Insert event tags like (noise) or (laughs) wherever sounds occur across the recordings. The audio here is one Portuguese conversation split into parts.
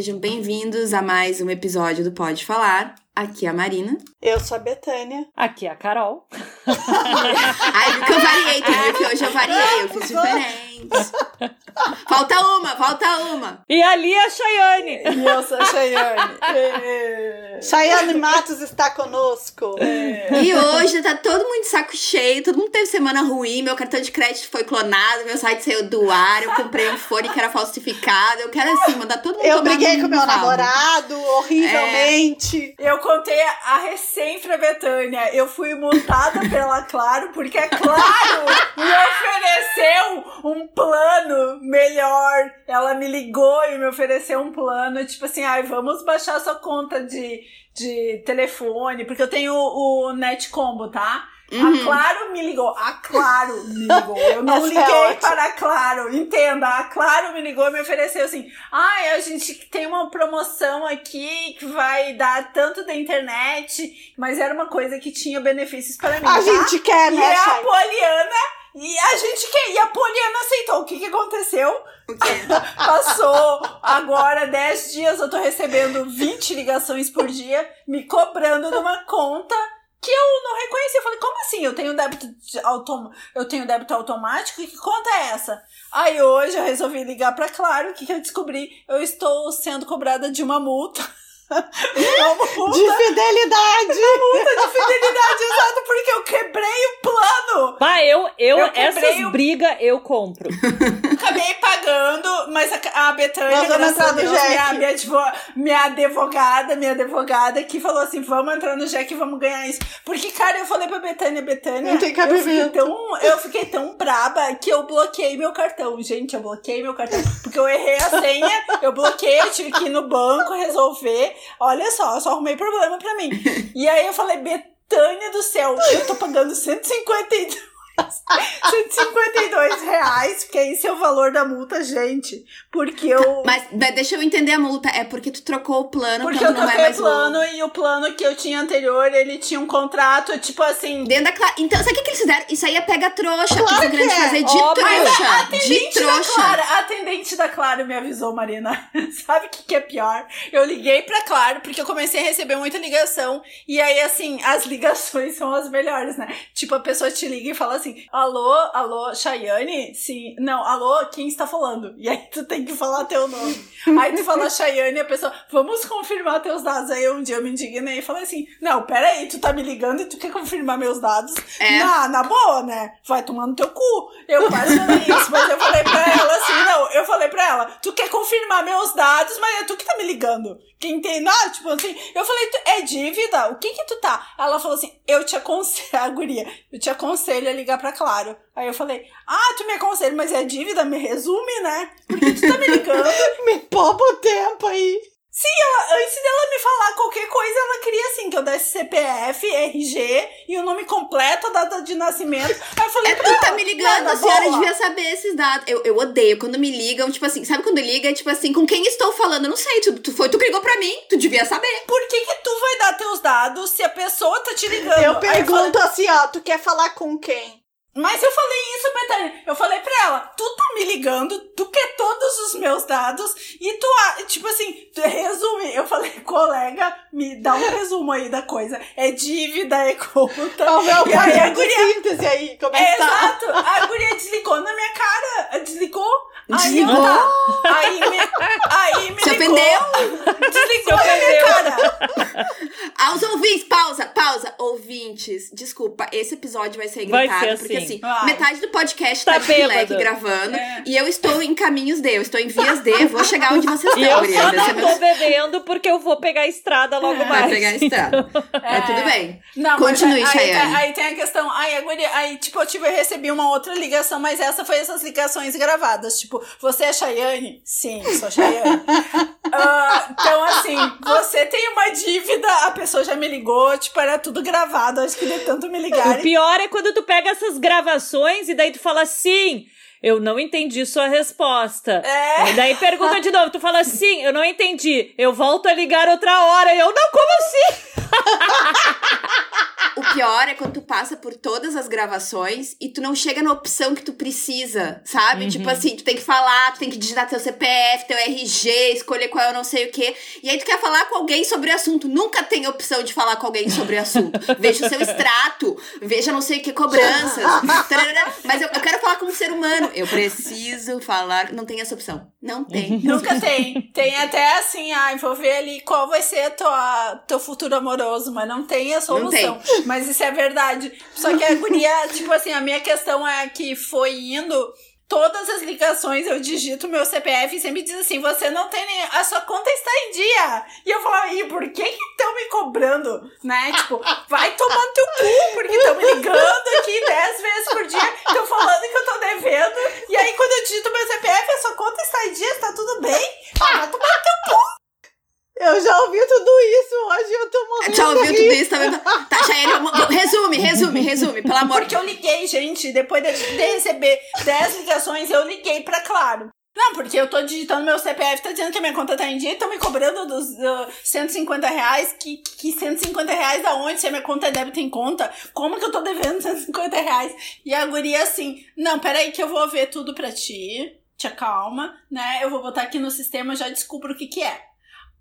sejam bem-vindos a mais um episódio do Pode Falar. Aqui é a Marina. Eu sou a Betânia. Aqui é a Carol. (laughs) Ai, que eu variei, viu que hoje eu variei, eu fiz diferente. Falta uma, falta uma. E ali é a Chayane. E eu sou a Chayane. (laughs) Chayane Matos está conosco. E hoje tá todo mundo de saco cheio, todo mundo teve semana ruim, meu cartão de crédito foi clonado, meu site saiu do ar, eu comprei um fone que era falsificado. Eu quero assim, mandar todo mundo Eu briguei com meu namorado, horrivelmente. É. Eu contei a recém pra Betânia. Eu fui multada pela Claro, porque a Claro (laughs) me ofereceu um plano melhor. Ela me ligou e me ofereceu um plano, tipo assim, ai, vamos baixar sua conta de, de telefone, porque eu tenho o, o Net Combo, tá? Uhum. A Claro me ligou. A Claro me ligou. Eu não (laughs) é liguei é para a Claro. Entenda, a Claro me ligou e me ofereceu assim: ai, ah, a gente tem uma promoção aqui que vai dar tanto da internet, mas era uma coisa que tinha benefícios para mim. A tá? gente quer, né? E a Poliana. E a gente quer. E a Poliana aceitou. O que, que aconteceu? (laughs) Passou agora 10 dias, eu tô recebendo 20 ligações por dia, me cobrando numa conta que eu não reconheci. Eu falei, como assim? Eu tenho débito autom eu tenho débito automático? Que conta é essa? Aí hoje eu resolvi ligar para Claro, o que, que eu descobri? Eu estou sendo cobrada de uma multa. Multa, de fidelidade! Uma multa de fidelidade, exato, porque eu quebrei o plano! Vai, eu, eu, eu essas o... brigas eu compro. Acabei pagando, mas a, a Betânia, graças a Deus, minha, minha, minha advogada, minha advogada, que falou assim: vamos entrar no Jack e vamos ganhar isso. Porque, cara, eu falei pra Betânia, Betânia, Não tem eu fiquei, tão, eu fiquei tão braba que eu bloqueei meu cartão. Gente, eu bloqueei meu cartão. Porque eu errei a senha, eu bloqueei, eu tive que ir no banco resolver. Olha só, eu só arrumei problema pra mim. (laughs) E aí eu falei, Betânia do céu, eu tô pagando 152 152 reais, porque esse é o valor da multa, gente. Porque eu. Mas deixa eu entender a multa. É porque tu trocou o plano porque eu não é o plano e o plano que eu tinha anterior, ele tinha um contrato, tipo assim. Dentro da cla... Então, sabe o que, eles fizeram? Isso aí é pega trouxa, claro que o grande é. fazer de Óbvio. trouxa. De trouxa. Clara, a atendente da Claro me avisou, Marina. (laughs) sabe o que, que é pior? Eu liguei pra Claro, porque eu comecei a receber muita ligação. E aí, assim, as ligações são as melhores, né? Tipo, a pessoa te liga e fala assim assim, alô, alô, Chayane? Sim, não, alô, quem está falando? E aí tu tem que falar teu nome. aí tu fala Chayane, a pessoa, vamos confirmar teus dados. Aí um dia eu me indignei e falei assim, não, peraí, tu tá me ligando e tu quer confirmar meus dados? É. Na, na boa, né? Vai tomar no teu cu. Eu quase falei isso, mas eu falei pra ela assim, não, eu falei pra ela, tu quer confirmar meus dados, mas é tu que tá me ligando. Quem tem, não, tipo assim, eu falei, é dívida? O que que tu tá? Ela falou assim, eu te aconselho, (laughs) a guria, eu te aconselho a ligar pra Claro. Aí eu falei, ah, tu me aconselha, mas é dívida? Me resume, né? Porque tu tá me ligando. (laughs) me poupa o tempo aí. Sim, ela, antes dela me falar qualquer coisa, ela queria assim, que eu desse CPF, RG e o nome completo, a data de nascimento. Aí eu falei, é, tu tá me ligando, a senhora devia saber esses dados. Eu, eu odeio quando me ligam, tipo assim, sabe quando liga? Tipo assim, com quem estou falando? Eu não sei, tu, tu foi, tu ligou pra mim, tu devia saber. Por que que tu vai dar teus dados se a pessoa tá te ligando? Eu pergunto eu falei, assim, ó, tu quer falar com quem? Mas eu falei isso, Betânia. Eu falei pra ela, tu tá me ligando, tu quer todos os meus dados e tu, tipo assim, tu resume. Eu falei, colega, me dá um resumo aí da coisa. É dívida, é conta. (laughs) E aí a guria... síntese aí, como é, é Exato. A guria desligou na minha cara. Desligou. Desligou? Aí, tá. aí me, aí me Se ligou. ofendeu? Desligou na minha cara. (laughs) Aos ouvintes, pausa, pausa. Ouvintes, desculpa, esse episódio vai ser gritado, vai ser assim. porque assim, Ai. metade do podcast tá, tá de gravando é. e eu estou em caminhos de, eu estou em vias de, vou chegar onde vocês estão, E eu só não tô bebendo porque eu vou pegar a estrada logo é. mais. Vai pegar a estrada. É. (laughs) Mas tudo bem. Não, Continue, mas aí, aí, aí, tem a questão, aí, aí tipo, eu tive, eu recebi uma outra ligação, mas essa foi essas ligações gravadas, tipo, você é Chayane? Sim, sou Chayane. uh, (laughs) então, assim, você tem uma dívida, a pessoa já me ligou, tipo, era tudo gravado, acho que de tanto me ligar. O pior é quando tu pega essas gravações e daí tu fala assim. Eu não entendi sua resposta. É. E daí pergunta de novo. Tu fala sim, eu não entendi. Eu volto a ligar outra hora. E eu, não, como assim? Pior é quando tu passa por todas as gravações e tu não chega na opção que tu precisa, sabe? Uhum. Tipo assim, tu tem que falar, tu tem que digitar teu CPF, teu RG, escolher qual é o não sei o quê. E aí tu quer falar com alguém sobre o assunto. Nunca tem opção de falar com alguém sobre o assunto. (laughs) Veja o seu extrato, veja não sei o que, cobranças. (laughs) Mas eu, eu quero falar com um ser humano. Eu preciso falar. Não tem essa opção. Não tem. Nunca tem. Tem até assim, ah, vou ver ali qual vai ser tua, teu futuro amoroso, mas não tem a solução. Tem. Mas isso é verdade. Só que a (laughs) guria, tipo assim, a minha questão é que foi indo todas as ligações eu digito meu CPF e sempre diz assim: você não tem nem. A sua conta está em dia. E eu falo, e por que estão me cobrando? Né? Tipo, vai tomar teu cu, porque estão me ligando aqui 10 vezes por dia, estão falando que eu tô devendo. E aí, quando eu digito meu CPF, a sua conta está em dia, está tudo bem? Ah, vai tomar teu cu. Eu já ouvi tudo isso, hoje eu tô morrendo. Já ouviu tudo isso, tá vendo? Tá, Chayane, (laughs) resume, resume, resume, pelo amor Porque eu liguei, gente, depois de, de receber 10 ligações, eu liguei pra Claro. Não, porque eu tô digitando meu CPF, tá dizendo que a minha conta tá em dia e estão me cobrando dos uh, 150 reais. Que, que 150 reais da onde? Se a minha conta é débito em conta, como que eu tô devendo 150 reais? E a guria assim, não, peraí que eu vou ver tudo pra ti, te acalma, né? Eu vou botar aqui no sistema, já descubro o que que é.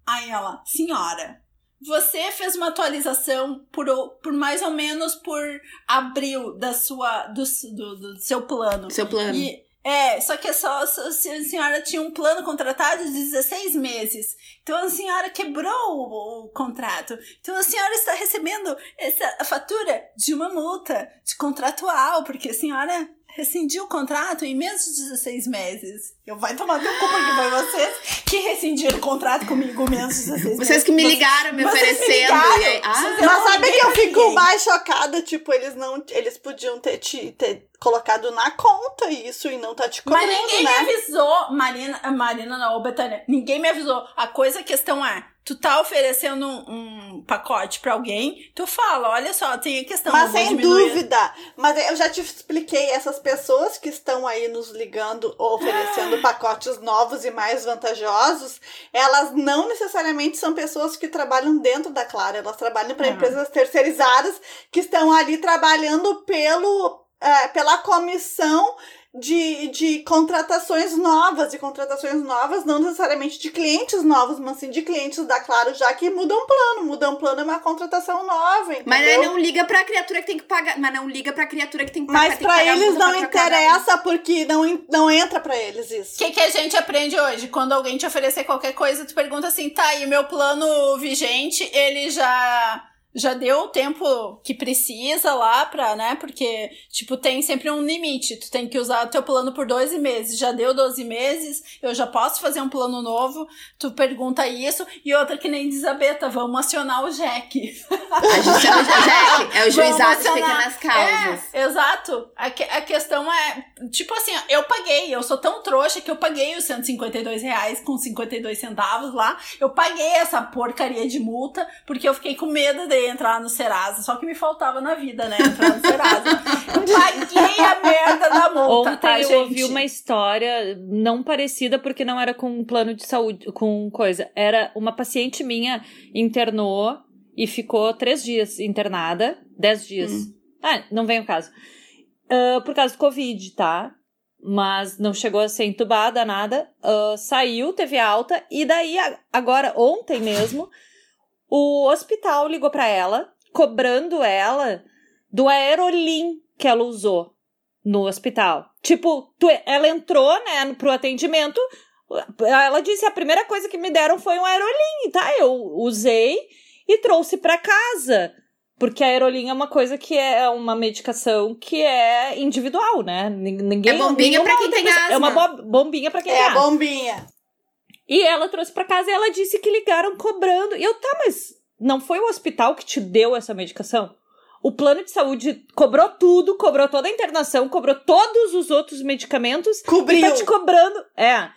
Aí ela, senhora, você fez uma atualização por, por mais ou menos por abril da sua, do, do, do seu plano. Seu plano. E, é, só que é só, a senhora tinha um plano contratado de 16 meses. Então a senhora quebrou o, o, contrato. Então a senhora está recebendo essa fatura de uma multa de contratual, porque a senhora rescindiu o contrato em menos de 16 meses. Eu vai tomar teu cu porque foi vocês que rescindiram o contrato comigo em menos de 16 meses. Vocês que me ligaram me oferecendo. Me ligaram. Aí, ah, mas sabe que eu fico mais chocada, tipo, eles não, eles podiam ter te ter colocado na conta isso e não tá te cobrando, Mas ninguém né? me avisou, Marina, Marina não, Betânia, ninguém me avisou. A coisa, a questão é, tu tá oferecendo um, um pacote para alguém, tu fala, olha só, tem a questão. Mas sem dúvida. Mas eu já te expliquei, essas pessoas que estão aí nos ligando, oferecendo (gasps) pacotes novos e mais vantajosos, elas não necessariamente são pessoas que trabalham dentro da Clara, elas trabalham para ah. empresas terceirizadas que estão ali trabalhando pelo, é, pela comissão de, de contratações novas, e contratações novas não necessariamente de clientes novos, mas sim de clientes da Claro, já que mudam plano. Mudam plano é uma contratação nova, entendeu? Mas aí não liga pra criatura que tem que pagar, mas não liga pra criatura que tem que pagar. Mas pra eles não interessa, porque não, não entra pra eles isso. O que, que a gente aprende hoje? Quando alguém te oferecer qualquer coisa, tu pergunta assim, tá, e meu plano vigente, ele já já deu o tempo que precisa lá pra, né? Porque, tipo, tem sempre um limite. Tu tem que usar o teu plano por 12 meses. Já deu 12 meses, eu já posso fazer um plano novo. Tu pergunta isso. E outra que nem diz a Beta, vamos acionar o Jack. A gente chama de Jack. É o juizado de pequenas causas. É, exato. A, que, a questão é, tipo assim, eu paguei. Eu sou tão trouxa que eu paguei os 152 reais com 52 centavos lá. Eu paguei essa porcaria de multa porque eu fiquei com medo entrar no Serasa, só que me faltava na vida, né? Entrar no Serasa. Paguei a merda da multa, Ontem tá, eu gente? ouvi uma história não parecida, porque não era com um plano de saúde, com coisa. Era uma paciente minha internou e ficou três dias internada, dez dias. Hum. Ah, não vem o caso. Uh, por causa do Covid, tá? Mas não chegou a ser entubada, nada. Uh, saiu, teve alta, e daí, agora, ontem mesmo, o hospital ligou para ela, cobrando ela do aerolim que ela usou no hospital. Tipo, tu, ela entrou, né, pro atendimento, ela disse, a primeira coisa que me deram foi um aerolim, tá? Eu usei e trouxe para casa. Porque a aerolim é uma coisa que é uma medicação que é individual, né? Ninguém, é bombinha pra quem tem asma. É uma bombinha pra quem é tem. É bombinha. E ela trouxe para casa e ela disse que ligaram cobrando. E eu, tá, mas não foi o hospital que te deu essa medicação? O plano de saúde cobrou tudo, cobrou toda a internação, cobrou todos os outros medicamentos. Cobriu. E tá te cobrando. É,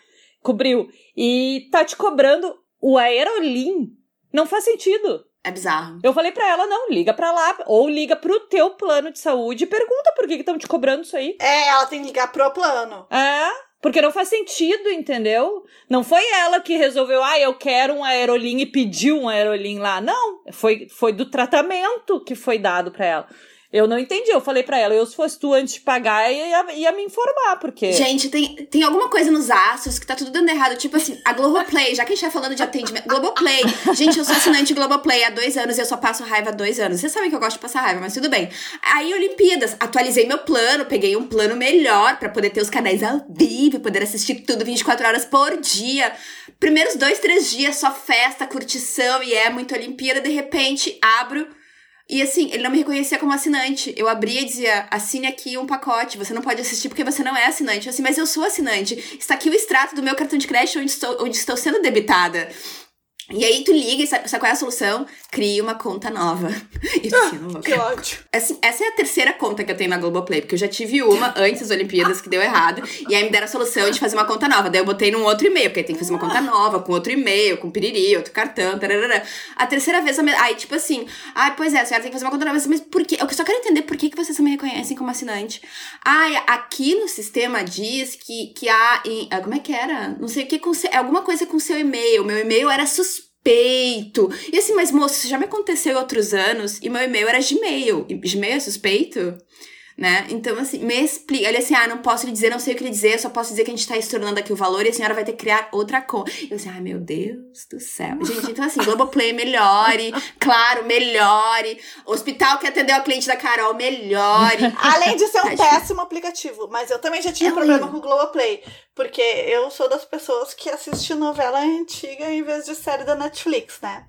cobriu. E tá te cobrando o Aerolim. Não faz sentido. É bizarro. Eu falei pra ela, não, liga pra lá, ou liga pro teu plano de saúde e pergunta por que estão te cobrando isso aí. É, ela tem que ligar pro plano. É, Porque não faz sentido, entendeu? Não foi ela que resolveu, ah, eu quero um aerolim e pediu um aerolim lá. Não, foi, foi do tratamento que foi dado para ela. Eu não entendi. Eu falei para ela, eu se fosse tu antes de pagar, ia, ia me informar, porque. Gente, tem, tem alguma coisa nos astros que tá tudo dando errado. Tipo assim, a Globoplay, já que a gente tá falando de atendimento. Globoplay. Gente, eu sou assinante Globoplay há dois anos e eu só passo raiva há dois anos. Vocês sabem que eu gosto de passar raiva, mas tudo bem. Aí, Olimpíadas, atualizei meu plano, peguei um plano melhor para poder ter os canais ao vivo, poder assistir tudo 24 horas por dia. Primeiros dois, três dias, só festa, curtição e é muito Olimpíada. De repente, abro e assim, ele não me reconhecia como assinante. Eu abria e dizia: assine aqui um pacote. Você não pode assistir porque você não é assinante. Eu assim, mas eu sou assinante. Está aqui o extrato do meu cartão de crédito onde estou, onde estou sendo debitada. E aí tu liga e sabe, sabe, qual é a solução? Cria uma conta nova. Isso assim, não vou. Que ódio. Assim, essa é a terceira conta que eu tenho na Globoplay, porque eu já tive uma antes das Olimpíadas que deu errado. E aí me deram a solução de fazer uma conta nova. Daí eu botei num outro e-mail, porque aí tem que fazer uma conta nova, com outro e-mail, com piriri, outro cartão, tararara. A terceira vez, aí tipo assim, ai, pois é, a senhora tem que fazer uma conta nova. Mas por quê? Eu só quero entender por que, que vocês me reconhecem como assinante. Ai, aqui no sistema diz que, que há. Em, ah, como é que era? Não sei o que com. É alguma coisa com seu e-mail. Meu e-mail era suspeito suspeito. E assim, mas moço, já me aconteceu outros anos e meu e-mail era Gmail. Gmail é suspeito? Né? Então, assim, me explica. Ele assim, ah, não posso lhe dizer, não sei o que lhe dizer, só posso dizer que a gente tá estornando aqui o valor e a senhora vai ter que criar outra conta. Eu assim, ai meu Deus do céu. Gente, então assim, Globoplay melhore, claro, melhore. Hospital que atendeu a cliente da Carol, melhore. Além de ser um tá péssimo aplicativo, mas eu também já tive é problema com o Globoplay. Porque eu sou das pessoas que assistem novela antiga em vez de série da Netflix, né?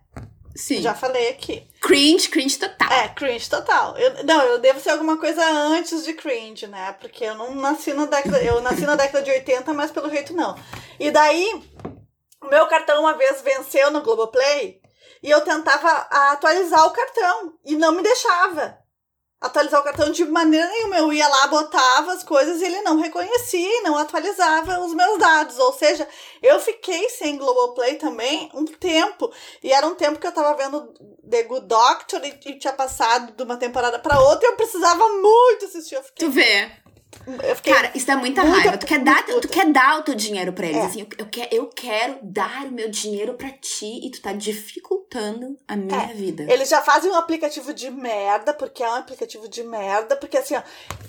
Sim. Já falei aqui. Cringe, cringe total. É, cringe total. Eu, não, eu devo ser alguma coisa antes de cringe, né? Porque eu não nasci na década. Eu nasci na década de 80, mas pelo jeito não. E daí, o meu cartão uma vez venceu no Globoplay e eu tentava atualizar o cartão e não me deixava atualizar o cartão de maneira nenhuma. Eu ia lá, botava as coisas e ele não reconhecia não atualizava os meus dados. Ou seja, eu fiquei sem Globoplay também um tempo. E era um tempo que eu tava vendo The Good Doctor e, e tinha passado de uma temporada para outra e eu precisava muito assistir. Eu fiquei... Tu vê. Cara, isso dá muita, muita raiva. Tu quer, dar, tu quer dar o teu dinheiro pra eles. É. Assim, eu, eu, quer, eu quero dar o meu dinheiro pra ti e tu tá dificultando a minha é. vida. Eles já fazem um aplicativo de merda, porque é um aplicativo de merda, porque assim, ó,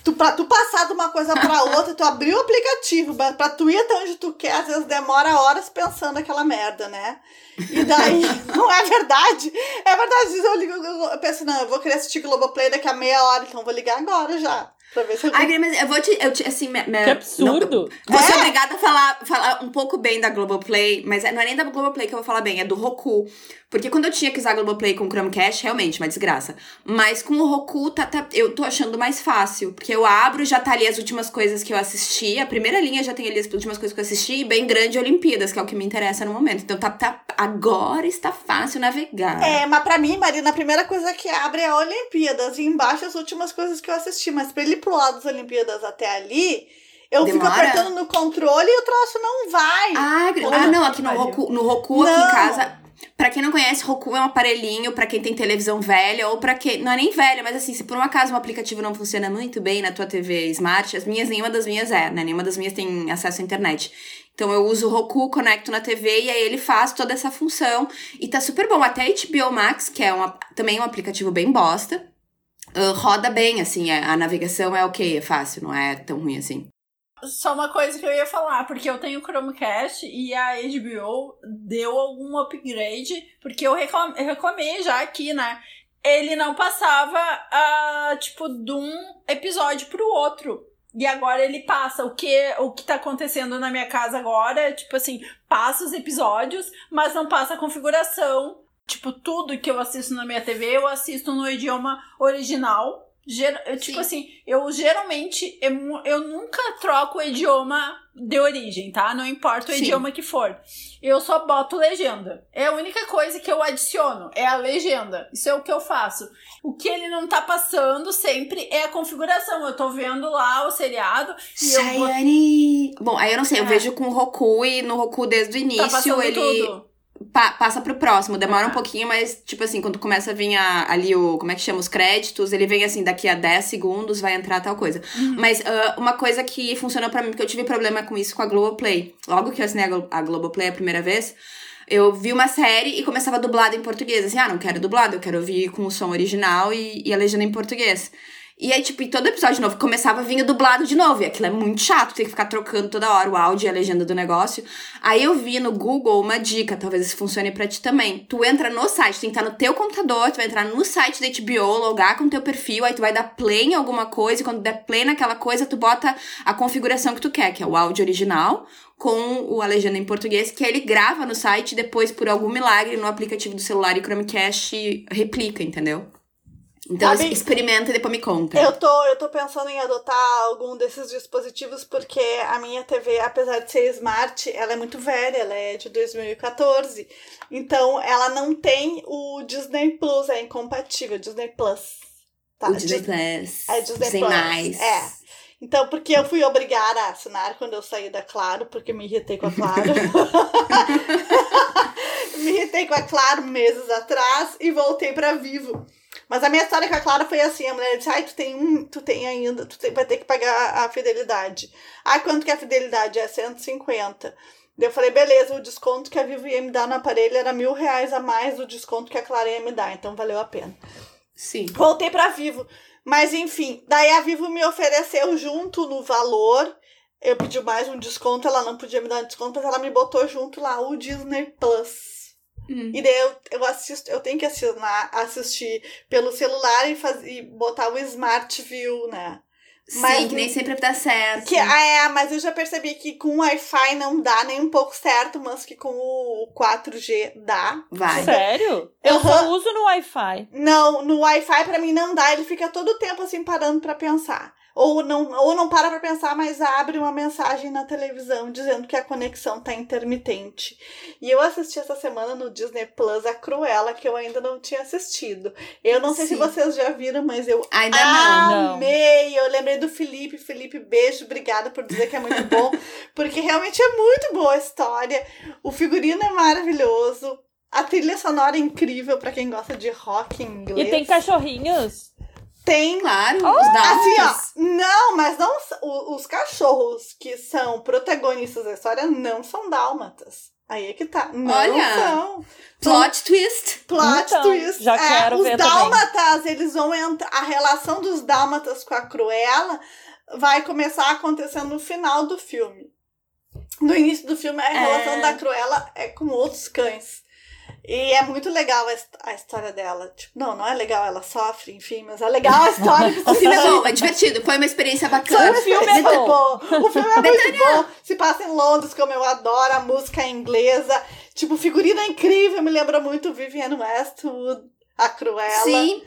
tu, pra tu passar de uma coisa pra (laughs) outra, tu abrir o aplicativo, pra tu ir até onde tu quer, às vezes demora horas pensando aquela merda, né? E daí, (laughs) (laughs) não é verdade? É verdade, eu ligo, eu penso, não, eu vou querer assistir Globoplay daqui a meia hora, então eu vou ligar agora já. Pra ver se eu... Ai, mas eu vou te. Eu te assim, me, me, que absurdo! Não, vou ser é. obrigada a falar, falar um pouco bem da Globoplay, mas é, não é nem da Globoplay que eu vou falar bem, é do Roku. Porque quando eu tinha que usar a Globoplay com o Chromecast, realmente, uma desgraça. Mas com o Roku, tá, tá, eu tô achando mais fácil. Porque eu abro, já tá ali as últimas coisas que eu assisti. A primeira linha já tem ali as últimas coisas que eu assisti. E bem grande Olimpíadas, que é o que me interessa no momento. Então tá, tá agora está fácil navegar. É, mas pra mim, Marina, a primeira coisa que abre é a Olimpíadas. E embaixo as últimas coisas que eu assisti. Mas pra ele pro lado das Olimpíadas até ali... Eu Demora? fico apertando no controle e o troço não vai. Ah, ah não, aqui no Roku, no Roku aqui em casa Pra quem não conhece, Roku é um aparelhinho para quem tem televisão velha ou para quem. Não é nem velha, mas assim, se por um acaso um aplicativo não funciona muito bem na tua TV Smart, as minhas, nenhuma das minhas é, né? Nenhuma das minhas tem acesso à internet. Então eu uso o Roku, conecto na TV e aí ele faz toda essa função. E tá super bom. Até HBO Max, que é uma, também um aplicativo bem bosta, uh, roda bem, assim. É, a navegação é ok, é fácil, não é tão ruim assim. Só uma coisa que eu ia falar, porque eu tenho Chromecast e a HBO deu algum upgrade, porque eu reclamei já aqui, né? Ele não passava, uh, tipo, de um episódio pro outro. E agora ele passa. O que, o que tá acontecendo na minha casa agora tipo assim, passa os episódios, mas não passa a configuração. Tipo, tudo que eu assisto na minha TV, eu assisto no idioma original. Ger tipo assim, eu geralmente eu, eu nunca troco o idioma de origem, tá? Não importa o Sim. idioma que for. Eu só boto legenda. É a única coisa que eu adiciono, é a legenda. Isso é o que eu faço. O que ele não tá passando sempre é a configuração. Eu tô vendo lá o seriado e eu vou... Bom, aí eu não sei, eu é. vejo com o Roku e no Roku desde o tá início tá ele tudo. Pa passa pro próximo. Demora um pouquinho, mas, tipo assim, quando começa a vir a, ali o. Como é que chama? Os créditos, ele vem assim, daqui a 10 segundos vai entrar tal coisa. Uhum. Mas uh, uma coisa que funcionou para mim, porque eu tive problema com isso com a Globoplay. Logo que eu assinei a, a Globoplay a primeira vez. Eu vi uma série e começava dublado em português. Assim, ah, não quero dublado, eu quero ouvir com o som original e, e a legenda em português. E aí, tipo, em todo episódio novo começava vindo dublado de novo. E aquilo é muito chato, tem que ficar trocando toda hora o áudio e a legenda do negócio. Aí eu vi no Google uma dica, talvez isso funcione para ti também. Tu entra no site, tem que estar no teu computador, tu vai entrar no site da HBO, logar com teu perfil, aí tu vai dar play em alguma coisa, e quando der play naquela coisa, tu bota a configuração que tu quer, que é o áudio original, com o a legenda em português, que ele grava no site e depois, por algum milagre, no aplicativo do celular e Chromecast, replica, entendeu? Então Sabe, experimenta e depois me conta. Eu tô, eu tô pensando em adotar algum desses dispositivos porque a minha TV, apesar de ser smart, ela é muito velha, ela é de 2014. Então ela não tem o Disney Plus, é incompatível, Disney Plus. Tá, o Disney Plus. É Disney, Disney Plus. Mais. É. Então, porque eu fui obrigada a assinar quando eu saí da Claro, porque me irritei com a Claro. (laughs) (laughs) me irritei com a Claro meses atrás e voltei para Vivo. Mas a minha história com a Clara foi assim: a mulher disse, ai, tu tem um, tu tem ainda, tu tem, vai ter que pagar a fidelidade. Ah, quanto que é a fidelidade? É 150. Daí eu falei, beleza, o desconto que a Vivo ia me dar no aparelho era mil reais a mais do desconto que a Clara ia me dar, então valeu a pena. Sim. Voltei pra Vivo. Mas enfim, daí a Vivo me ofereceu junto no valor. Eu pedi mais um desconto, ela não podia me dar um desconto, mas ela me botou junto lá o Disney Plus. Hum. E daí eu, eu assisto, eu tenho que assinar, assistir pelo celular e, faz, e botar o Smart View, né? Mas, Sim, que nem sempre dá certo. Que, ah, é, mas eu já percebi que com o Wi-Fi não dá nem um pouco certo, mas que com o 4G dá. Vai. Sério? Eu uhum. só uso no Wi-Fi. Não, no Wi-Fi pra mim não dá, ele fica todo o tempo assim parando pra pensar ou não, ou não para para pensar, mas abre uma mensagem na televisão dizendo que a conexão tá intermitente. E eu assisti essa semana no Disney Plus a Cruella, que eu ainda não tinha assistido. Eu não sei Sim. se vocês já viram, mas eu ainda amei. Não. Eu lembrei do Felipe. Felipe, beijo, obrigada por dizer que é muito bom, (laughs) porque realmente é muito boa a história. O figurino é maravilhoso. A trilha sonora é incrível para quem gosta de rock em inglês. E tem cachorrinhos. Tem. Claro, oh, os Assim, ó. Não, mas não. Os cachorros que são protagonistas da história não são dálmatas. Aí é que tá. Não Olha, são. Plot twist. Plot então, twist. Já é, quero os ver dálmatas, também. eles vão entrar. A relação dos dálmatas com a Cruella vai começar a acontecer no final do filme. No início do filme, a relação é... da Cruella é com outros cães. E é muito legal a, história dela. Tipo, não, não é legal, ela sofre, enfim, mas é legal a história. o filme é bom, é divertido, foi uma experiência bacana. O filme é muito bom. O filme é muito bom. Se passa em Londres, como eu adoro, a música é inglesa. Tipo, figurino é incrível, me lembra muito Vivienne Westwood, a Cruella. Sim.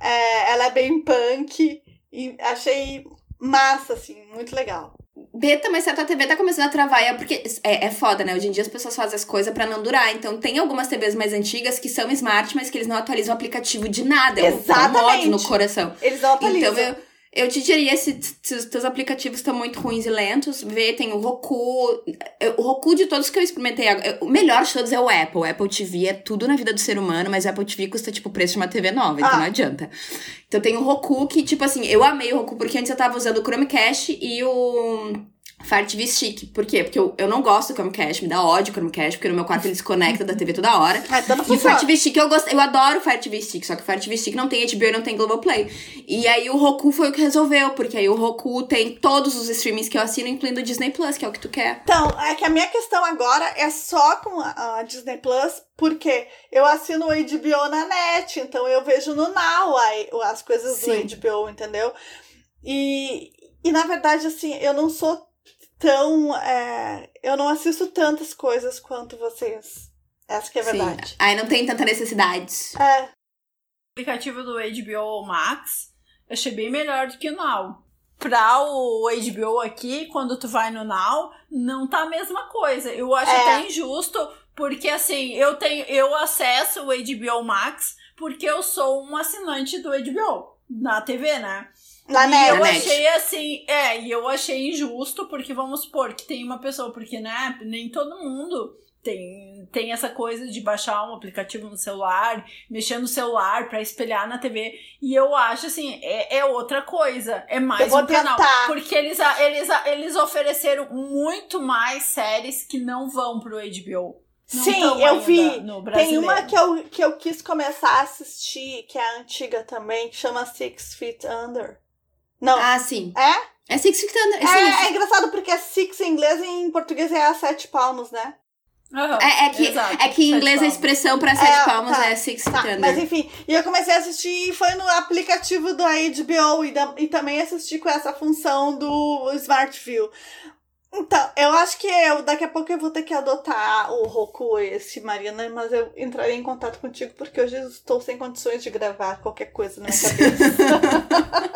É, ela é bem punk. E achei massa, assim, muito legal. Beta, mas certa TV tá começando a travar, é porque é, é foda, né? Hoje em dia as pessoas fazem as coisas para não durar. Então tem algumas TVs mais antigas que são smart, mas que eles não atualizam o aplicativo de nada. É um ódio no coração. Eles não atualizam. Então eu, eu te diria se, se os teus aplicativos estão muito ruins e lentos, vê, tem o Roku. O Roku de todos que eu experimentei, o melhor de todos é o Apple. O Apple TV é tudo na vida do ser humano, mas o Apple TV custa tipo o preço de uma TV nova, então ah. não adianta. Então tem o Roku que, tipo assim, eu amei o Roku porque antes eu tava usando o Chromecast e o TV Stick. Por quê? Porque eu, eu não gosto do Chromecast, me dá ódio o Chromecast, porque no meu quarto ele desconecta da TV toda hora. É, tá e o TV Stick eu gosto, eu adoro o TV Stick, só que o TV Stick não tem HBO e não tem Globoplay. E aí o Roku foi o que resolveu, porque aí o Roku tem todos os streamings que eu assino, incluindo o Disney Plus, que é o que tu quer. Então, é que a minha questão agora é só com a, a Disney Plus, porque eu assino o HBO na net, então eu vejo no Now as coisas Sim. do HBO, entendeu? E, e na verdade, assim, eu não sou tão. É, eu não assisto tantas coisas quanto vocês. Essa que é a verdade. Sim. Aí não tem tanta necessidade. É. O aplicativo do HBO Max eu achei bem melhor do que o Now. Pra o HBO aqui, quando tu vai no Now, não tá a mesma coisa. Eu acho é. até injusto, porque assim, eu tenho, eu acesso o HBO Max porque eu sou um assinante do HBO na TV, né? Na e net. eu achei assim, é, e eu achei injusto, porque vamos supor que tem uma pessoa, porque, né, nem todo mundo tem, tem essa coisa de baixar um aplicativo no celular, mexer no celular para espelhar na TV. E eu acho assim, é, é outra coisa. É mais um tentar. canal. Porque eles, eles, eles ofereceram muito mais séries que não vão pro HBO. Não Sim, eu vi. Tem uma que eu, que eu quis começar a assistir, que é antiga também, que chama Six Feet Under. Não. Ah, sim. É? É Six Feet Under. É, é, é engraçado porque é Six em inglês e em português é a sete palmos, né? Uhum, é, é, que, é que em inglês a expressão pra sete é, palmas tá, é Six tá, Feet Under. Mas enfim, e eu comecei a assistir e foi no aplicativo da HBO e, da, e também assisti com essa função do Smart View. Então, eu acho que eu daqui a pouco eu vou ter que adotar o Roku esse, Marina, mas eu entrarei em contato contigo porque hoje estou sem condições de gravar qualquer coisa na minha cabeça.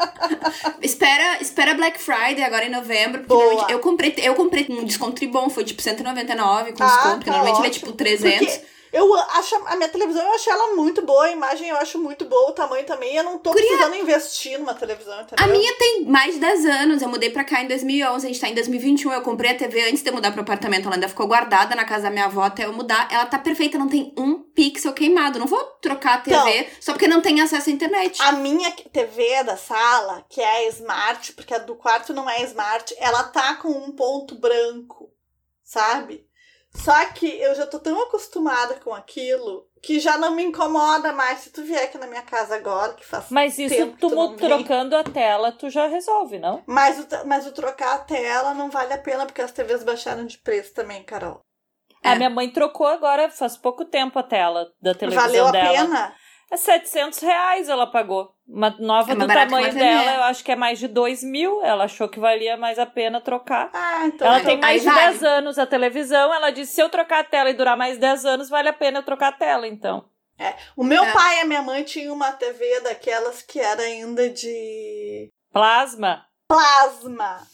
(laughs) espera, espera Black Friday agora em novembro, Boa. eu comprei, eu comprei um desconto bom, foi tipo 199 com ah, desconto, tá porque normalmente ótimo. ele é tipo 300. Porque eu acho a minha televisão, eu achei ela muito boa, a imagem eu acho muito boa, o tamanho também. Eu não tô Curia... precisando investir numa televisão, entendeu? A minha tem mais de 10 anos. Eu mudei pra cá em 2011, a gente tá em 2021. Eu comprei a TV antes de eu mudar pro apartamento. Ela ainda ficou guardada na casa da minha avó até eu mudar. Ela tá perfeita, não tem um pixel queimado. Não vou trocar a TV então, só porque não tem acesso à internet. A minha TV da sala, que é smart, porque a do quarto não é smart, ela tá com um ponto branco, sabe? Só que eu já tô tão acostumada com aquilo que já não me incomoda mais se tu vier aqui na minha casa agora, que faz Mas isso tempo tu, tu trocando a tela, tu já resolve, não? Mas o, mas o trocar a tela não vale a pena, porque as TVs baixaram de preço também, Carol. É. A minha mãe trocou agora, faz pouco tempo a tela da televisão Valeu dela. Valeu a pena? É 700 reais ela pagou. Uma nova é do tamanho dela, eu acho que é mais de 2 mil. Ela achou que valia mais a pena trocar. Ah, então ela tem mais de vale. 10 anos a televisão. Ela disse: se eu trocar a tela e durar mais 10 anos, vale a pena eu trocar a tela, então. É. O meu é. pai e a minha mãe tinham uma TV daquelas que era ainda de. Plasma? Plasma!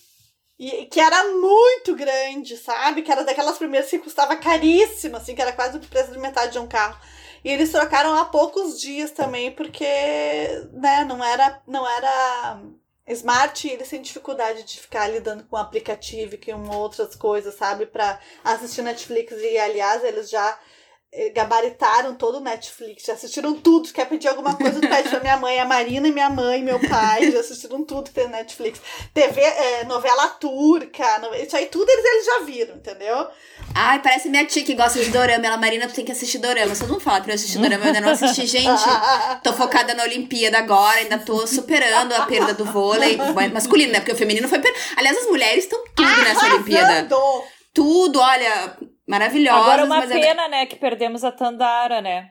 E, que era muito grande, sabe? Que era daquelas primeiras que custava caríssimo, assim, que era quase o preço de metade de um carro. E eles trocaram há poucos dias também, porque, né, não era, não era smart e eles têm dificuldade de ficar lidando com aplicativo e com outras coisas, sabe, para assistir Netflix. E, aliás, eles já gabaritaram todo o Netflix, já assistiram tudo. Se quer pedir alguma coisa, pede pra minha mãe, a Marina e minha mãe, meu pai, já assistiram tudo que tem no Netflix. TV, é, novela turca, isso aí tudo eles, eles já viram, entendeu? Ai, parece minha tia que gosta de dorama. Ela, Marina, tu tem que assistir dorama. Vocês não falam pra eu assistir dorama, eu ainda não assisti. Gente, (laughs) tô focada na Olimpíada agora, ainda tô superando a perda do vôlei masculino, né? Porque o feminino foi... Per... Aliás, as mulheres estão tudo nessa Olimpíada. Tudo, olha, maravilhosas. Agora uma mas pena, né, que perdemos a Tandara, né?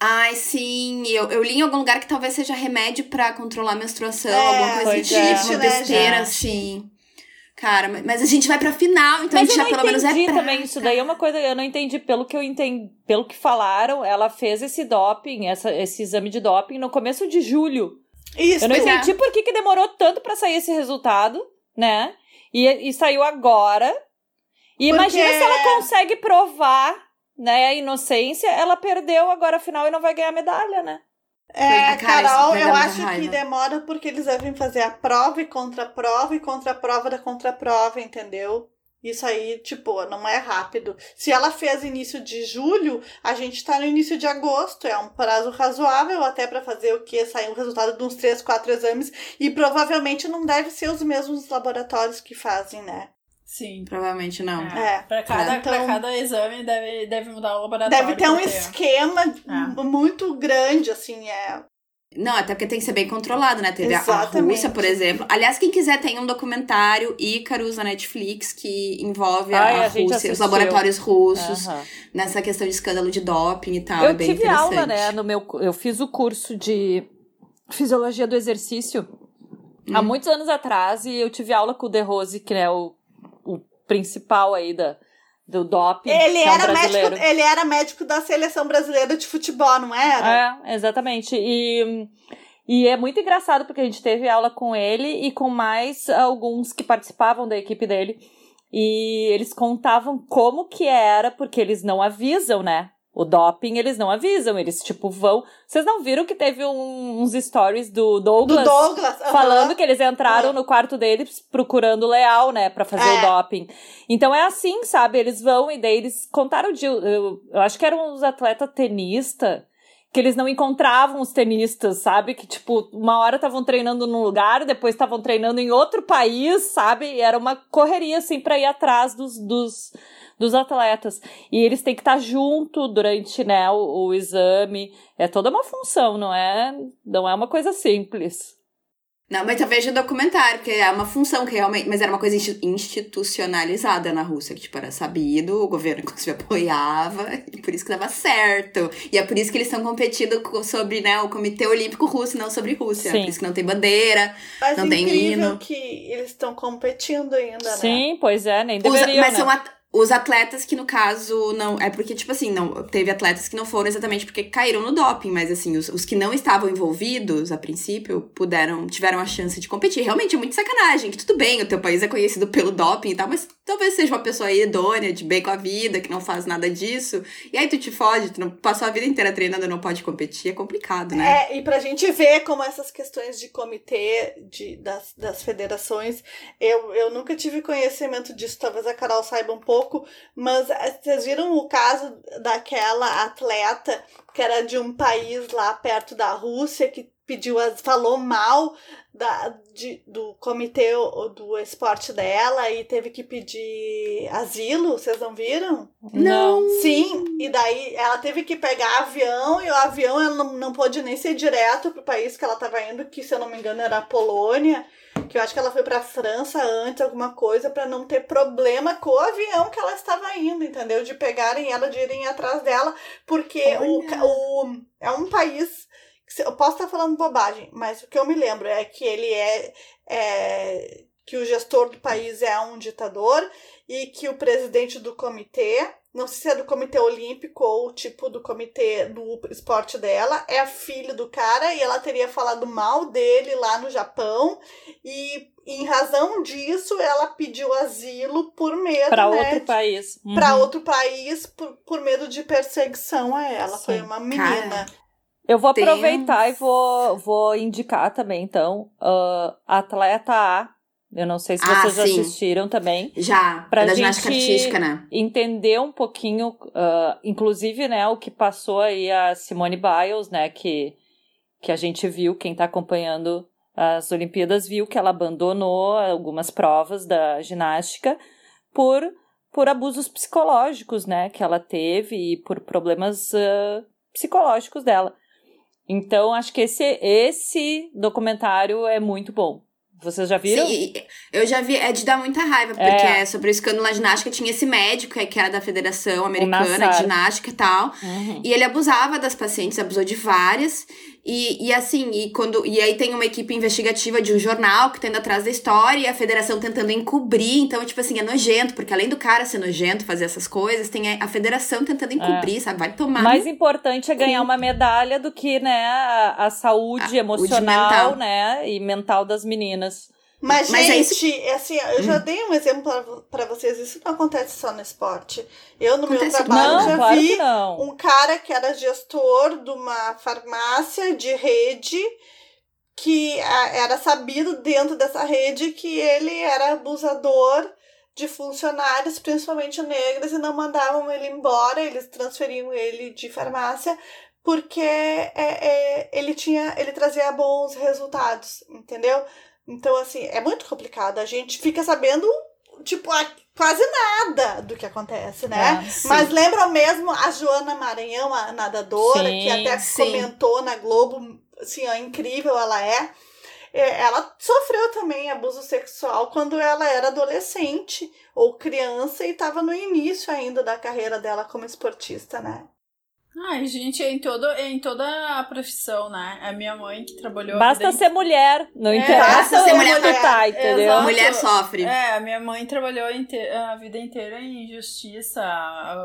Ai, sim. Eu, eu li em algum lugar que talvez seja remédio para controlar a menstruação, é, alguma coisa desse é. tipo, uma né, besteira, assim. Cara, mas a gente vai pra final, então mas a gente já pelo menos é pra. também isso daí é uma coisa, eu não entendi pelo que eu entendi, pelo que falaram, ela fez esse doping, essa, esse exame de doping no começo de julho. Isso, Eu não entendi é. por que, que demorou tanto para sair esse resultado, né? E, e saiu agora. E Porque... imagina se ela consegue provar, né, a inocência, ela perdeu agora a final e não vai ganhar medalha, né? É, Carol, eu acho que demora porque eles devem fazer a prova e contra-prova e contra-prova da contra-prova, entendeu? Isso aí, tipo, não é rápido. Se ela fez início de julho, a gente tá no início de agosto. É um prazo razoável até para fazer o que? Sair o resultado de uns 3, 4 exames. E provavelmente não deve ser os mesmos laboratórios que fazem, né? Sim. Provavelmente não. É. é. Pra, cada, então, pra cada exame deve, deve mudar o laboratório. Deve ter um esquema é. muito grande, assim, é. Não, até porque tem que ser bem controlado, né? Teve Exatamente. a Rússia, por exemplo. Aliás, quem quiser tem um documentário Ícaros na Netflix que envolve Ai, a, a Rússia, os laboratórios russos, uhum. nessa questão de escândalo de doping e tal. Eu é bem tive aula, né? No meu, eu fiz o curso de fisiologia do exercício hum. há muitos anos atrás e eu tive aula com o De Rose, que é o principal aí da, do doping. Ele é era, médico, ele era médico da seleção brasileira de futebol, não era? É, exatamente. E, e é muito engraçado porque a gente teve aula com ele e com mais alguns que participavam da equipe dele. E eles contavam como que era, porque eles não avisam, né? O doping eles não avisam, eles tipo vão. Vocês não viram que teve um, uns stories do Douglas, do Douglas uh -huh. falando que eles entraram uh -huh. no quarto deles procurando Leal, né, para fazer é. o doping. Então é assim, sabe? Eles vão e daí eles contaram de. Eu, eu acho que eram uns atletas tenista que eles não encontravam os tenistas, sabe? Que, tipo, uma hora estavam treinando num lugar, depois estavam treinando em outro país, sabe? E era uma correria, assim, pra ir atrás dos, dos, dos atletas. E eles têm que estar junto durante, né, o, o exame. É toda uma função, não é, não é uma coisa simples. Não, mas eu vejo o documentário, porque é uma função que realmente. Mas era uma coisa institucionalizada na Rússia, que, tipo, era sabido, o governo, (laughs) inclusive, apoiava, e por isso que dava certo. E é por isso que eles estão competindo sobre, né, o Comitê Olímpico Russo, não sobre Rússia. Sim. Por isso que não tem bandeira, mas não tem hino. que eles estão competindo ainda, né? Sim, pois é, nem deveriam, Mas né? são os atletas que, no caso, não. É porque, tipo assim, não teve atletas que não foram exatamente porque caíram no doping, mas assim, os, os que não estavam envolvidos, a princípio, puderam, tiveram a chance de competir. Realmente é muito sacanagem, que tudo bem, o teu país é conhecido pelo doping e tal, mas talvez seja uma pessoa idônea, de bem com a vida, que não faz nada disso. E aí tu te fode, tu não passou a vida inteira treinando não pode competir, é complicado, né? É, e pra gente ver como essas questões de comitê, de, das, das federações, eu, eu nunca tive conhecimento disso, talvez a Carol saiba um pouco pouco, mas eh, vocês viram o caso daquela atleta que era de um país lá perto da Rússia que pediu, falou mal da, de, do comitê do esporte dela e teve que pedir asilo, vocês não viram? Não. Sim, e daí ela teve que pegar avião e o avião ela não, não pôde nem ser direto pro país que ela estava indo, que se eu não me engano era a Polônia que eu acho que ela foi para França antes, alguma coisa, para não ter problema com o avião que ela estava indo, entendeu? De pegarem ela, de irem atrás dela, porque o, o, é um país. Eu posso estar falando bobagem, mas o que eu me lembro é que ele é, é que o gestor do país é um ditador e que o presidente do comitê não sei se é do comitê olímpico ou tipo do comitê do esporte dela, é a filha do cara e ela teria falado mal dele lá no Japão e em razão disso ela pediu asilo por medo para né, outro país uhum. para outro país por, por medo de perseguição a ela Sim. foi uma menina cara, eu vou aproveitar e vou, vou indicar também então uh, atleta A eu não sei se ah, vocês assistiram também. Já, pra é da gente artística, né? entender um pouquinho, uh, inclusive, né, o que passou aí a Simone Biles, né, que, que a gente viu, quem tá acompanhando as Olimpíadas viu que ela abandonou algumas provas da ginástica por, por abusos psicológicos, né, que ela teve e por problemas uh, psicológicos dela. Então, acho que esse, esse documentário é muito bom. Vocês já viram? Sim, eu já vi. É de dar muita raiva, porque é, é sobre o escândalo na ginástica. Tinha esse médico que era da Federação Americana de Ginástica e tal. Uhum. E ele abusava das pacientes, abusou de várias. E, e assim, e, quando, e aí tem uma equipe investigativa de um jornal que tá indo atrás da história e a federação tentando encobrir. Então, tipo assim, é nojento, porque além do cara ser nojento fazer essas coisas, tem a, a federação tentando é. encobrir, é. sabe? Vai tomar. Mais importante é ganhar uma medalha do que, né, a, a saúde a, emocional, né, e mental das meninas. Mas, Mas é gente, é assim, eu já hum. dei um exemplo para vocês, isso não acontece só no esporte. Eu, no acontece meu trabalho, não, já claro vi um cara que era gestor de uma farmácia de rede que era sabido dentro dessa rede que ele era abusador de funcionários, principalmente negros, e não mandavam ele embora, eles transferiam ele de farmácia porque é, é, ele tinha ele trazia bons resultados, entendeu? Então, assim, é muito complicado. A gente fica sabendo, tipo, quase nada do que acontece, né? É, Mas lembra mesmo a Joana Maranhão, a nadadora, sim, que até sim. comentou na Globo, assim, ó, incrível ela é. é. Ela sofreu também abuso sexual quando ela era adolescente ou criança e estava no início ainda da carreira dela como esportista, né? Ai, gente, é em, todo, é em toda a profissão, né? A minha mãe que trabalhou. Basta ser mulher, não é, interessa. Basta ser mulher, mulher tá, entendeu? Exato. Mulher sofre. É, a minha mãe trabalhou a vida inteira em justiça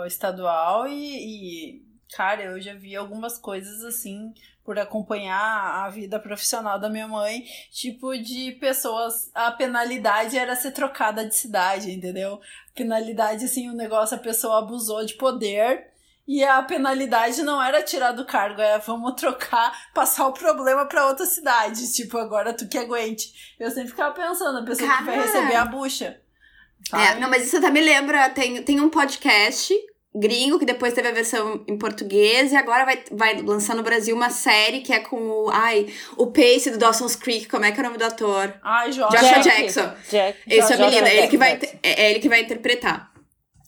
estadual e, e, cara, eu já vi algumas coisas assim por acompanhar a vida profissional da minha mãe, tipo de pessoas, a penalidade era ser trocada de cidade, entendeu? Penalidade, assim, o negócio, a pessoa abusou de poder E a penalidade não era tirar do cargo, é vamos trocar, passar o problema para outra cidade. Tipo, agora tu que aguente. Eu sempre ficava pensando, a pessoa Cara. que vai receber a bucha. É, não, mas isso até me lembra, tem, tem um podcast gringo que depois teve a versão em português e agora vai, vai lançar no Brasil uma série que é com o, ai, o Pace do Dawson's Creek, como é que é o nome do ator? Ai, Josh. Joshua Jackson. Jack, Esse é menino, é ele que vai é, é ele que vai interpretar.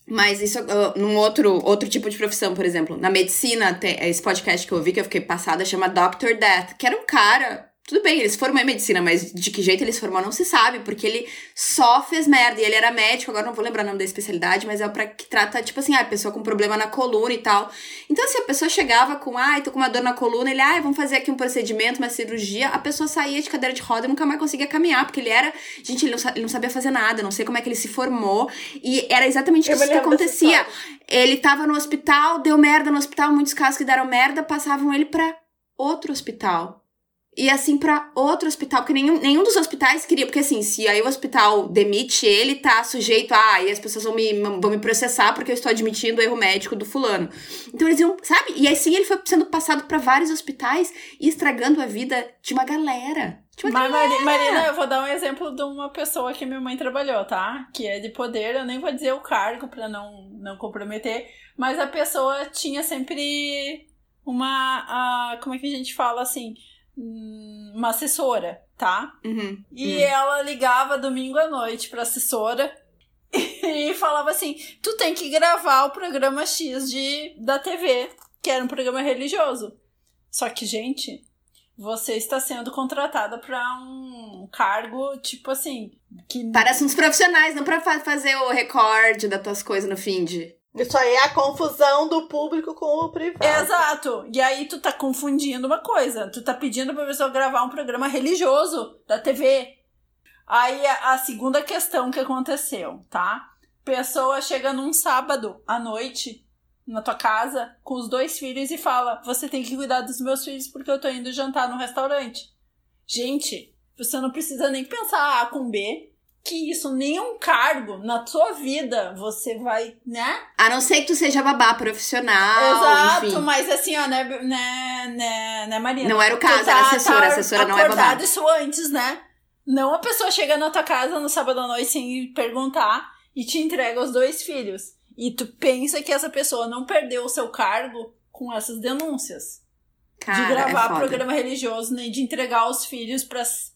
Mas isso uh, num outro, outro tipo de profissão, por exemplo. Na medicina, tem esse podcast que eu vi que eu fiquei passada chama Doctor Death, que era um cara tudo bem, ele se formou em medicina, mas de que jeito ele se formou não se sabe, porque ele só fez merda. E ele era médico, agora não vou lembrar o nome da especialidade, mas é o pra que trata, tipo assim, ah, a pessoa com problema na coluna e tal. Então, se a pessoa chegava com, ai, ah, tô com uma dor na coluna, ele, ai, ah, vamos fazer aqui um procedimento, uma cirurgia, a pessoa saía de cadeira de roda e nunca mais conseguia caminhar, porque ele era. Gente, ele não, ele não sabia fazer nada, não sei como é que ele se formou. E era exatamente isso que acontecia. Ele tava no hospital, deu merda no hospital, muitos casos que deram merda passavam ele para outro hospital e assim para outro hospital, porque nenhum, nenhum dos hospitais queria, porque assim, se aí o hospital demite ele, tá sujeito a, ah, e as pessoas vão me, vão me processar porque eu estou admitindo o erro médico do fulano. Então eles iam, sabe? E assim ele foi sendo passado para vários hospitais e estragando a vida de uma galera. De uma Mas, galera. Marina, eu vou dar um exemplo de uma pessoa que minha mãe trabalhou, tá? Que é de poder, eu nem vou dizer o cargo para não, não comprometer, mas a pessoa tinha sempre uma. Uh, como é que a gente fala assim? Uma assessora, tá? Uhum, e uhum. ela ligava domingo à noite pra assessora (laughs) e falava assim: tu tem que gravar o programa X de, da TV, que era um programa religioso. Só que, gente, você está sendo contratada para um cargo, tipo assim. Que... Para assuntos profissionais, não para fazer o recorde das tuas coisas no fim de. Isso aí é a confusão do público com o privado. Exato. E aí tu tá confundindo uma coisa. Tu tá pedindo pra pessoa gravar um programa religioso da TV. Aí a, segunda questão que aconteceu, tá? Pessoa chega num sábado à noite na tua casa com os dois filhos e fala: Você tem que cuidar dos meus filhos porque eu tô indo jantar no restaurante. Gente, você não precisa nem pensar A com B que isso, nenhum cargo na tua vida você vai, né? A não ser que tu seja babá profissional. Exato, enfim. mas assim, ó, né, né, né, né Marina? Não era o caso, tá, era assessora, tá assessora não é babá. isso antes, né? Não a pessoa chega na tua casa no sábado à noite sem perguntar e te entrega os dois filhos. E tu pensa que essa pessoa não perdeu o seu cargo com essas denúncias. Cara, de gravar é programa religioso, nem de entregar os filhos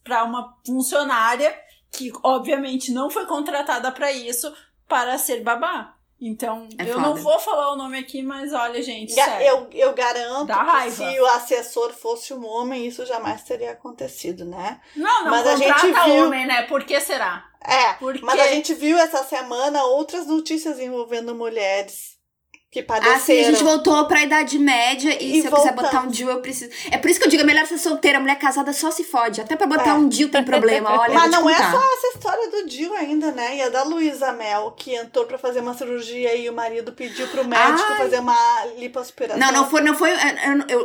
para uma funcionária que obviamente não foi contratada para isso, para ser babá. Então, é eu foda. não vou falar o nome aqui, mas olha, gente. sério, eu, eu garanto que se o assessor fosse um homem, isso jamais teria acontecido, né? Não, não mas a gente viu... homem, né? Por que será? É, Porque... mas a gente viu essa semana outras notícias envolvendo mulheres que padeceram. Assim, a gente voltou pra Idade Média e, e se eu quiser botar um Jill, eu preciso. É por isso que eu digo, é melhor ser solteira, mulher casada só se fode. Até pra botar é. um Jill tem problema, olha. Mas não é só essa história do Jill ainda, né? E a da Luísa Mel, que entrou pra fazer uma cirurgia e o marido pediu pro médico Ai. fazer uma lipoaspiração. Não, não foi, não foi.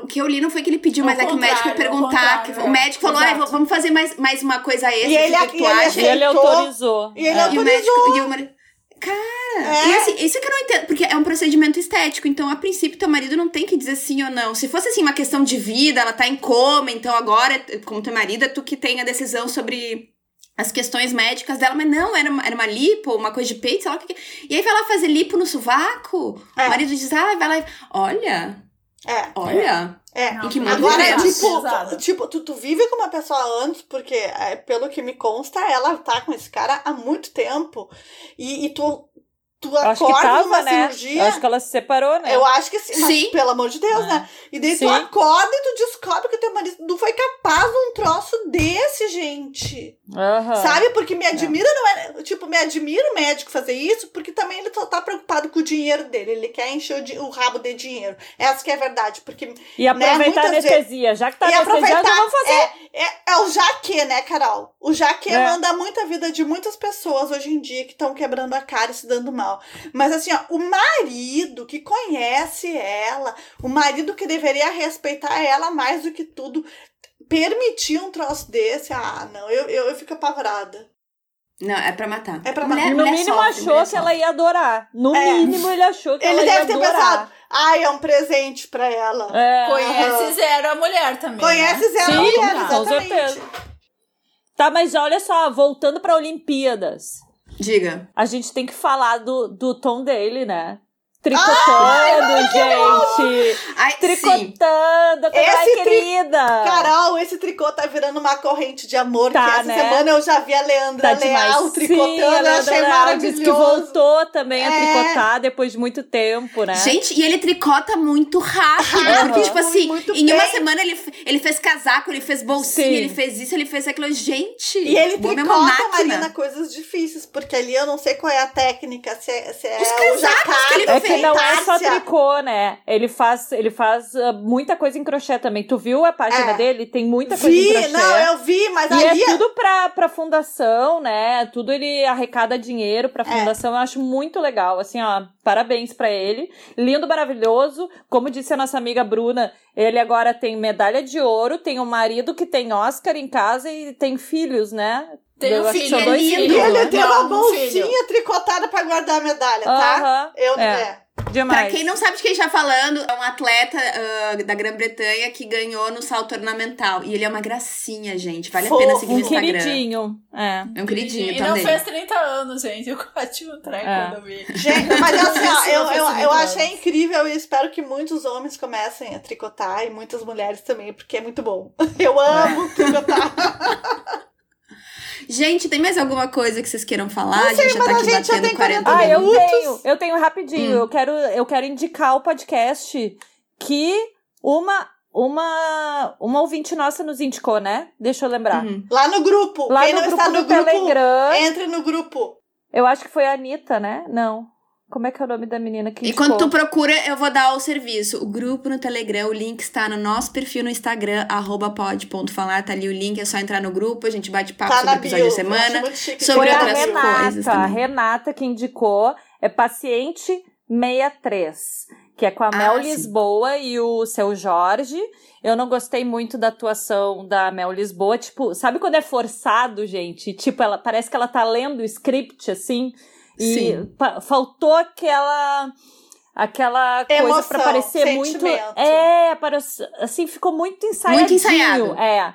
O que eu li não foi que ele pediu, mas é que o médico perguntar. Que, o médico falou: ah, vamos fazer mais, mais uma coisa extra. E ele, que, que ele, e ele autorizou. E ele é. autorizou. E o médico. E o marido, Cara, é. e assim, isso que eu não entendo, porque é um procedimento estético, então a princípio teu marido não tem que dizer sim ou não. Se fosse assim uma questão de vida, ela tá em coma, então agora, como teu marido, é tu que tem a decisão sobre as questões médicas dela, mas não, era uma, era uma lipo, uma coisa de peito, sei lá o que. E aí vai lá fazer lipo no sovaco, é. o marido diz, ah, vai lá e. Olha. É. Olha. É, não, agora, é tipo, tipo tu, tu vive com uma pessoa antes, porque é, pelo que me consta, ela tá com esse cara há muito tempo. E, e tu tu acorda tava, numa né? cirurgia. Eu acho que ela se separou, né? Eu acho que sim, mas sim. pelo amor de Deus, é. né? E daí sim. tu acorda e tu descobre que teu marido não foi capaz de um troço desse, gente. Uhum. Sabe? Porque me admira, é. não é. Tipo, me admira o médico fazer isso, porque também ele só tá preocupado com o dinheiro dele. Ele quer encher o, o rabo de dinheiro. Essa que é a verdade. Porque. E aproveitar né, a anestesia. Vezes, já que tá anestesiado, vamos fazer. É, é, é o jaque, né, Carol? O jaque é. manda muito a vida de muitas pessoas hoje em dia que estão quebrando a cara e se dando mal. Mas assim, ó, o marido que conhece ela, o marido que deveria respeitar ela mais do que tudo, permitir um troço desse, ah, não, eu, eu, eu fico apavorada. Não, é pra matar. É pra matar. no mínimo sofre, achou que ela ia adorar. No é. mínimo ele achou que ele ela ia adorar. Ele deve ter pensado, Ai, é um presente pra ela. É. Conhece zero a mulher também. Conhece né? zero Sim, a mulher, exatamente. Com certeza. Tá, mas olha só, voltando pra Olimpíadas. Diga. A gente tem que falar do, do tom dele, né? Tricotando, Ai, gente! Ai, tricotando, esse ai, querida! Carol, esse tricô tá virando uma corrente de amor. Tá, essa né? semana eu já vi a Leandra tá Leal tricotando, Sim, eu achei maravilhoso. Disse que voltou também é. a tricotar depois de muito tempo, né? Gente, e ele tricota muito rápido. Uhum. Porque, tipo assim, muito em bem. uma semana ele, ele fez casaco, ele fez bolsinha, Sim. ele fez isso, ele fez aquilo. Gente! E ele tricota, Marina, coisas difíceis, porque ali eu não sei qual é a técnica, se é, se é Os o jacquard. Que ele é que não é só tricô, né? Ele faz, ele faz uh, muita coisa em crochê também. Tu viu a página é. dele? Tem muita coisa vi, em crochê. Não, eu vi, mas e ali... é tudo pra, pra fundação, né? Tudo ele arrecada dinheiro pra é. fundação. É. Eu acho muito legal. Assim, ó, parabéns pra ele. Lindo, maravilhoso. Como disse a nossa amiga Bruna, ele agora tem medalha de ouro, tem um marido que tem Oscar em casa e tem filhos, né? Tem um filho, é lindo. Filhos, e ele né? tem uma bolsinha um tricotada pra guardar a medalha, tá? Uh -huh. Eu, é. é. Demais. Pra quem não sabe de quem está falando, é um atleta uh, da Grã-Bretanha que ganhou no salto ornamental. E ele é uma gracinha, gente. Vale Fofo, a pena seguir no Instagram. queridinho. É. É um queridinho, e também. E não fez 30 anos, gente. Eu quase um treco é. quando eu vi. Gente, mas (laughs) assim, ó, eu, eu, eu achei incrível e espero que muitos homens comecem a tricotar e muitas mulheres também, porque é muito bom. (laughs) Eu amo é. tricotar. (laughs) Gente, tem mais alguma coisa que vocês queiram falar? Não sei, a gente já tá aqui batendo 40 ah, minutos. Ah, eu tenho, eu tenho rapidinho. Hum. Eu, quero, eu quero indicar o podcast que uma uma, uma ouvinte nossa nos indicou, né? Deixa eu lembrar. Uhum. Lá no grupo. Lá Quem no não grupo está no grupo, Telegram. Entre no grupo. Eu acho que foi a Anitta, né? Não. Como é que é o nome da menina que E quando tu procura, eu vou dar o serviço. O grupo no Telegram, o link está no nosso perfil no Instagram, arroba pod.falar, tá ali o link, é só entrar no grupo, a gente bate papo tá sobre o episódio da semana, sobre outras Renata, coisas também. A Renata que indicou é Paciente 63, que é com a ah, Mel Lisboa e o seu Jorge. Eu não gostei muito da atuação da Mel Lisboa, tipo, sabe quando é forçado, gente? Tipo, ela parece que ela tá lendo o script, assim... E faltou aquela aquela Emoção, coisa para parecer muito é para assim ficou muito ensaiadinho muito ensaiado é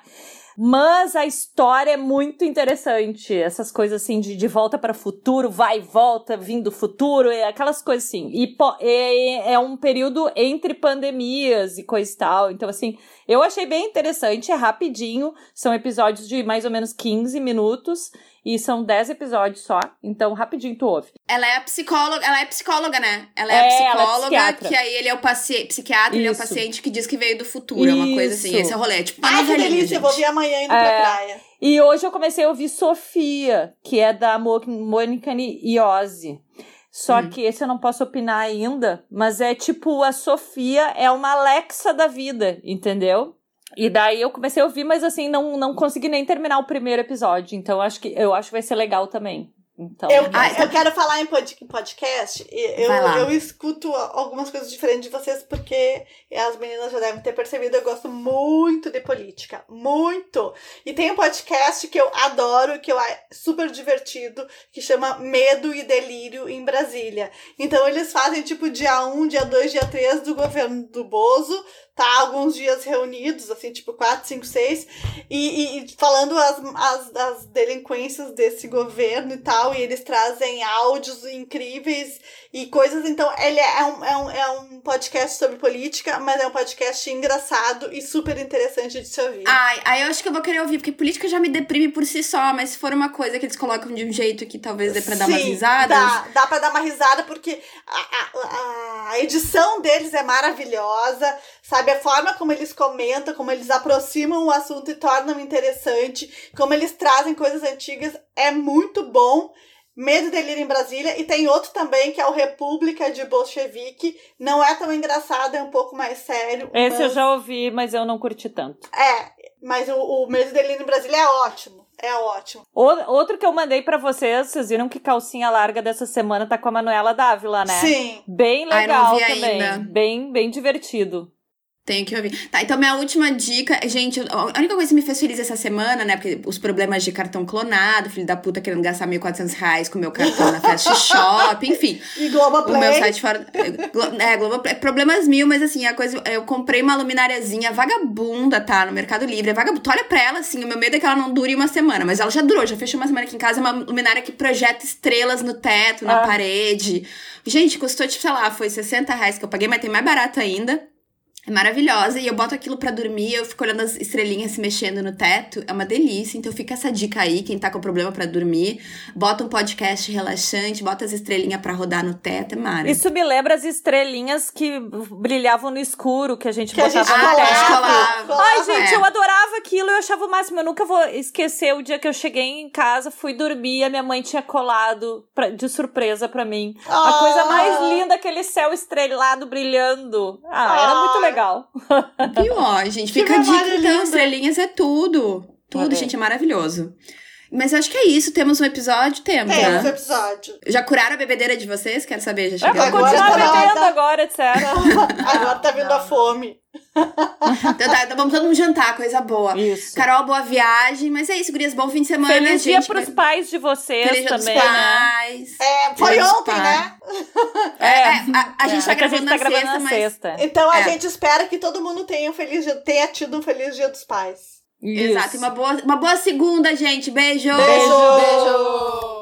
mas a história é muito interessante. Essas coisas assim de, de volta para o futuro, vai e volta, vindo do futuro, é aquelas coisas assim. E é, é um período entre pandemias e coisa e tal. Então, assim, eu achei bem interessante, é rapidinho. São episódios de mais ou menos 15 minutos. E são 10 episódios só, então rapidinho tu ouve. Ela é a psicóloga, ela é psicóloga, né? Ela é, é, é psicóloga, é que aí ele é o paciente, psiquiatra, ele é o paciente que diz que veio do futuro, Isso. é uma coisa assim, esse é o rolê, é tipo, Ai, que delícia, eu vou ver amanhã indo é. pra praia. E hoje eu comecei a ouvir Sofia, que é da Mônica Iose. Só hum. que esse eu não posso opinar ainda, mas é tipo, a Sofia é uma Alexa da vida, entendeu? E daí eu comecei a ouvir, mas assim, não, não consegui nem terminar o primeiro episódio. Então acho que eu acho que vai ser legal também. Então, eu, ah, eu quero falar em podcast. Eu, eu escuto algumas coisas diferentes de vocês, porque as meninas já devem ter percebido, eu gosto muito de política. Muito! E tem um podcast que eu adoro, que eu é super divertido, que chama Medo e Delírio em Brasília. Então eles fazem tipo dia 1, dia 2, dia 3 do governo do Bozo tá alguns dias reunidos, assim, tipo 4, 5, 6, e, e falando as, as, as delinquências desse governo e tal, e eles trazem áudios incríveis e coisas. Então, ele é um, é um, é um podcast sobre política, mas é um podcast engraçado e super interessante de se ouvir. Ai, aí eu acho que eu vou querer ouvir, porque política já me deprime por si só, mas se for uma coisa que eles colocam de um jeito que talvez dê pra dar Sim, umas risadas. Dá, dá pra dar uma risada, porque a, a, a edição deles é maravilhosa, sabe? A forma como eles comentam, como eles aproximam o assunto e tornam interessante, como eles trazem coisas antigas, é muito bom. Medo e Delírio em Brasília. E tem outro também, que é o República de Bolchevique. Não é tão engraçado, é um pouco mais sério. Esse mas... eu já ouvi, mas eu não curti tanto. É, mas o, o Medo e Delírio em Brasília é ótimo. É ótimo. O, outro que eu mandei para vocês, vocês viram que calcinha larga dessa semana tá com a Manuela Dávila, né? Sim. Bem legal Ai, também. Ainda. Bem, bem divertido. Tenho que ouvir. Tá, então minha última dica, gente, a única coisa que me fez feliz essa semana, né, porque os problemas de cartão clonado, filho da puta querendo gastar 1.400 reais com meu cartão na Fast Shop, enfim. (laughs) E Globoplay. O meu site fora... É, Globoplay, problemas mil, mas assim, a coisa... Eu comprei uma luminariazinha vagabunda, tá, no Mercado Livre. É vagabunda. Tu olha pra ela, assim, o meu medo é que ela não dure uma semana, mas ela já durou, já fechou uma semana aqui em casa, é uma luminária que projeta estrelas no teto, na ah. parede. Gente, custou, tipo, sei lá, foi 60 reais que eu paguei, mas tem mais barato ainda. É maravilhosa e eu boto aquilo para dormir, eu fico olhando as estrelinhas se mexendo no teto, é uma delícia. Então fica essa dica aí, quem tá com problema para dormir, bota um podcast relaxante, bota as estrelinhas para rodar no teto, é mara. Isso me lembra as estrelinhas que brilhavam no escuro que a gente que botava a gente no teto. Colava. Ai, gente, é. eu adorava aquilo, eu achava o máximo. Eu nunca vou esquecer o dia que eu cheguei em casa, fui dormir, a minha mãe tinha colado pra, de surpresa para mim. Ah. A coisa mais linda, aquele céu estrelado brilhando. Ah, ah. era muito legal legal. Pior, gente. (laughs) Fica a dica então, estrelinhas é tudo. Tudo, gente, é maravilhoso. Mas acho que é isso. Temos um episódio? Temos, Temos né? um episódio. Já curaram a bebedeira de vocês? Quero saber, já chegou. Eu vou continuar tá bebendo agora, etc. (laughs) agora tá vindo a fome. (laughs) então, tá, então vamos todo mundo jantar, coisa boa. Isso. Carol, boa viagem. Mas é isso, gurias, bom fim de semana, Feliz gente. dia pros pais de vocês Feliz também, dia dos né? pais. É, foi dia ontem, né? É, é, a, a, gente é. tá gravando, a gente tá gravando sexta, na mas... sexta. Então a é. gente espera que todo mundo tenha, um feliz dia, tenha tido um feliz dia dos pais. Isso. Exato. Uma boa, uma boa segunda, gente. Beijo. Beijo. Beijo.